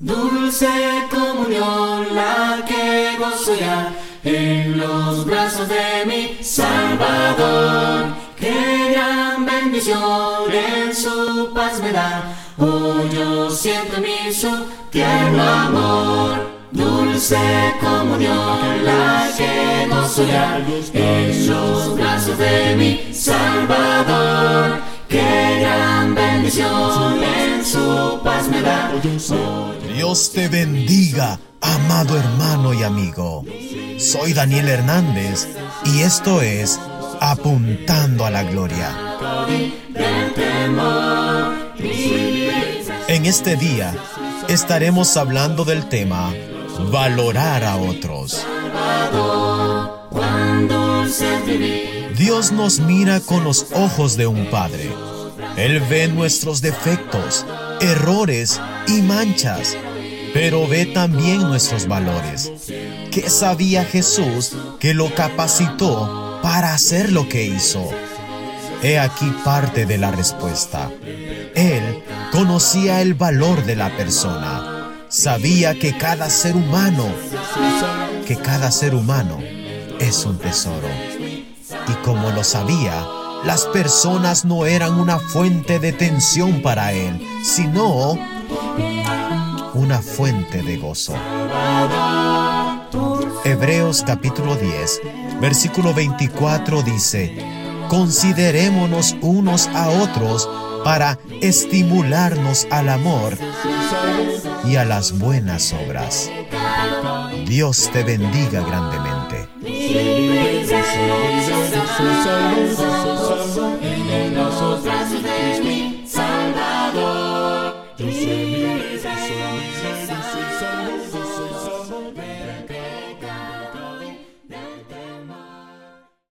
Dulce comunión la que gozo ya en los brazos de mi Salvador. Qué gran bendición en su paz me da. Oh, yo siento en mí su tierno amor. Dulce comunión la que gozo ya en los brazos de mi Salvador. Qué gran bendición Dios te bendiga, amado hermano y amigo. Soy Daniel Hernández y esto es Apuntando a la Gloria. En este día estaremos hablando del tema Valorar a otros. Dios nos mira con los ojos de un padre. Él ve nuestros defectos, errores y manchas, pero ve también nuestros valores. ¿Qué sabía Jesús que lo capacitó para hacer lo que hizo? He aquí parte de la respuesta. Él conocía el valor de la persona. Sabía que cada ser humano, que cada ser humano es un tesoro. Y como lo sabía, las personas no eran una fuente de tensión para él, sino una fuente de gozo. Hebreos capítulo 10, versículo 24 dice, Considerémonos unos a otros para estimularnos al amor y a las buenas obras. Dios te bendiga grandemente. En los brazos de mi Salvador.